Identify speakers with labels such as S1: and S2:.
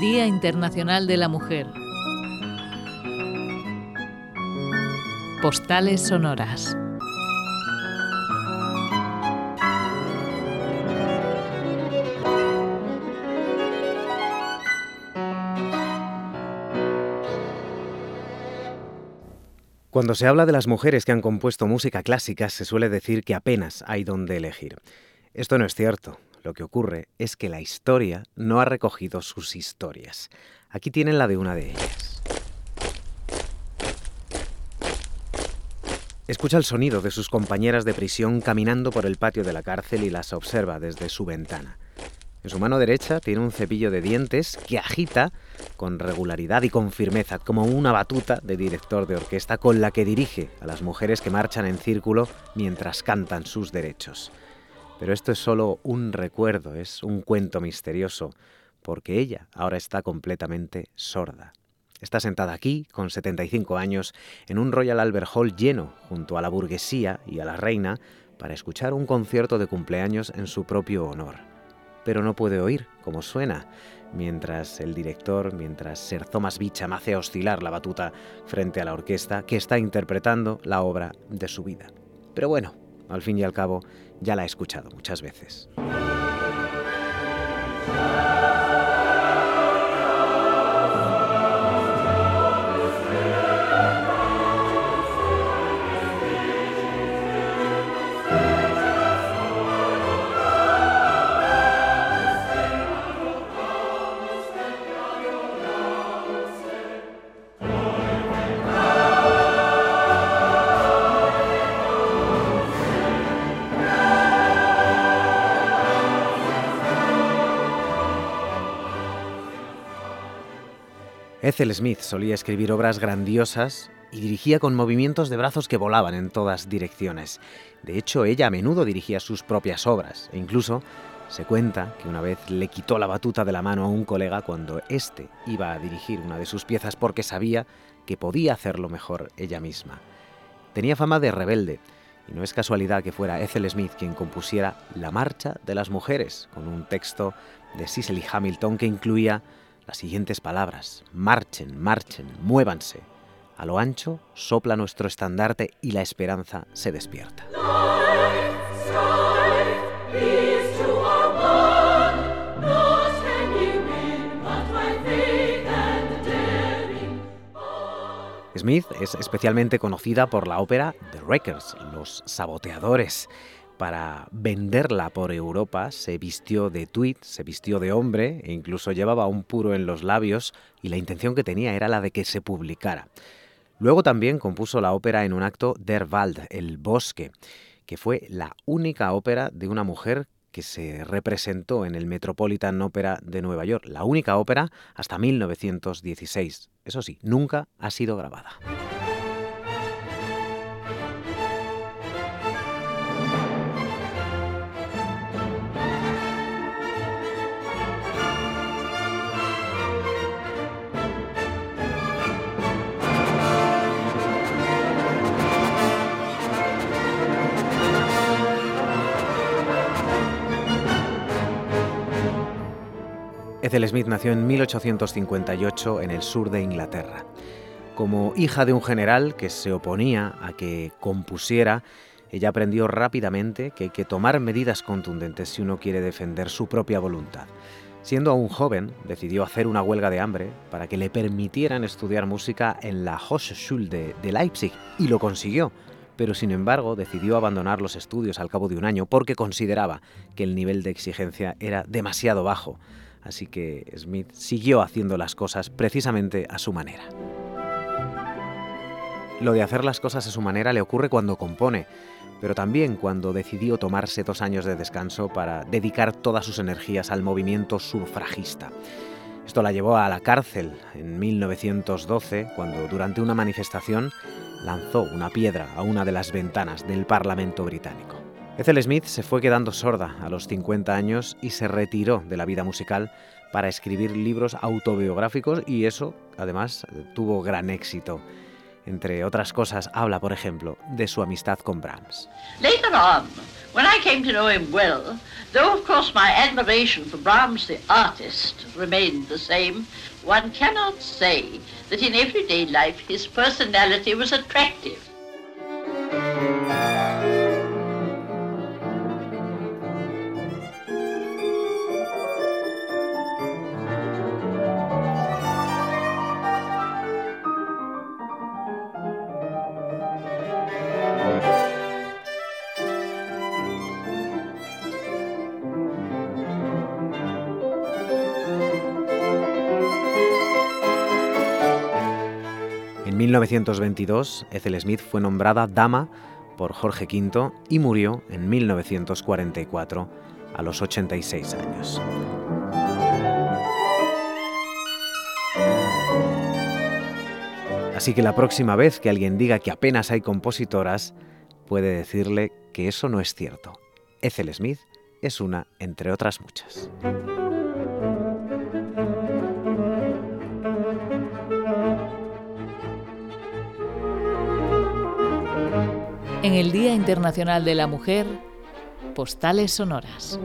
S1: Día Internacional de la Mujer. Postales sonoras.
S2: Cuando se habla de las mujeres que han compuesto música clásica, se suele decir que apenas hay donde elegir. Esto no es cierto. Lo que ocurre es que la historia no ha recogido sus historias. Aquí tienen la de una de ellas. Escucha el sonido de sus compañeras de prisión caminando por el patio de la cárcel y las observa desde su ventana. En su mano derecha tiene un cepillo de dientes que agita con regularidad y con firmeza, como una batuta de director de orquesta con la que dirige a las mujeres que marchan en círculo mientras cantan sus derechos. Pero esto es solo un recuerdo, es un cuento misterioso, porque ella ahora está completamente sorda. Está sentada aquí, con 75 años, en un Royal Albert Hall lleno, junto a la burguesía y a la reina, para escuchar un concierto de cumpleaños en su propio honor pero no puede oír cómo suena, mientras el director, mientras Sir Thomas Beecham hace oscilar la batuta frente a la orquesta que está interpretando la obra de su vida. Pero bueno, al fin y al cabo, ya la he escuchado muchas veces. Ethel Smith solía escribir obras grandiosas y dirigía con movimientos de brazos que volaban en todas direcciones. De hecho, ella a menudo dirigía sus propias obras e incluso se cuenta que una vez le quitó la batuta de la mano a un colega cuando éste iba a dirigir una de sus piezas porque sabía que podía hacerlo mejor ella misma. Tenía fama de rebelde, y no es casualidad que fuera Ethel Smith quien compusiera La Marcha de las Mujeres, con un texto de Cicely Hamilton que incluía las siguientes palabras. Marchen, marchen, muévanse. A lo ancho sopla nuestro estandarte y la esperanza se despierta. Smith es especialmente conocida por la ópera The Wreckers, Los Saboteadores, para venderla por Europa se vistió de tweed, se vistió de hombre e incluso llevaba un puro en los labios y la intención que tenía era la de que se publicara. Luego también compuso la ópera en un acto Der Wald, El Bosque, que fue la única ópera de una mujer que se representó en el Metropolitan Opera de Nueva York, la única ópera hasta 1916. Eso sí, nunca ha sido grabada. Ethel Smith nació en 1858 en el sur de Inglaterra. Como hija de un general que se oponía a que compusiera, ella aprendió rápidamente que hay que tomar medidas contundentes si uno quiere defender su propia voluntad. Siendo aún joven, decidió hacer una huelga de hambre para que le permitieran estudiar música en la Hochschule de Leipzig y lo consiguió, pero sin embargo decidió abandonar los estudios al cabo de un año porque consideraba que el nivel de exigencia era demasiado bajo así que Smith siguió haciendo las cosas precisamente a su manera. Lo de hacer las cosas a su manera le ocurre cuando compone, pero también cuando decidió tomarse dos años de descanso para dedicar todas sus energías al movimiento sufragista. Esto la llevó a la cárcel en 1912, cuando durante una manifestación lanzó una piedra a una de las ventanas del Parlamento británico. Ethel Smith se fue quedando sorda a los 50 años y se retiró de la vida musical para escribir libros autobiográficos y eso, además, tuvo gran éxito. Entre otras cosas, habla, por ejemplo, de su amistad con Brahms.
S3: Later on, When I came to know him well, though of course my admiration for Brahms the artist remained the same, one cannot say that in everyday life his personality was attractive.
S2: 1922, Ethel Smith fue nombrada dama por Jorge V y murió en 1944 a los 86 años. Así que la próxima vez que alguien diga que apenas hay compositoras, puede decirle que eso no es cierto. Ethel Smith es una entre otras muchas.
S1: En el Día Internacional de la Mujer, postales sonoras.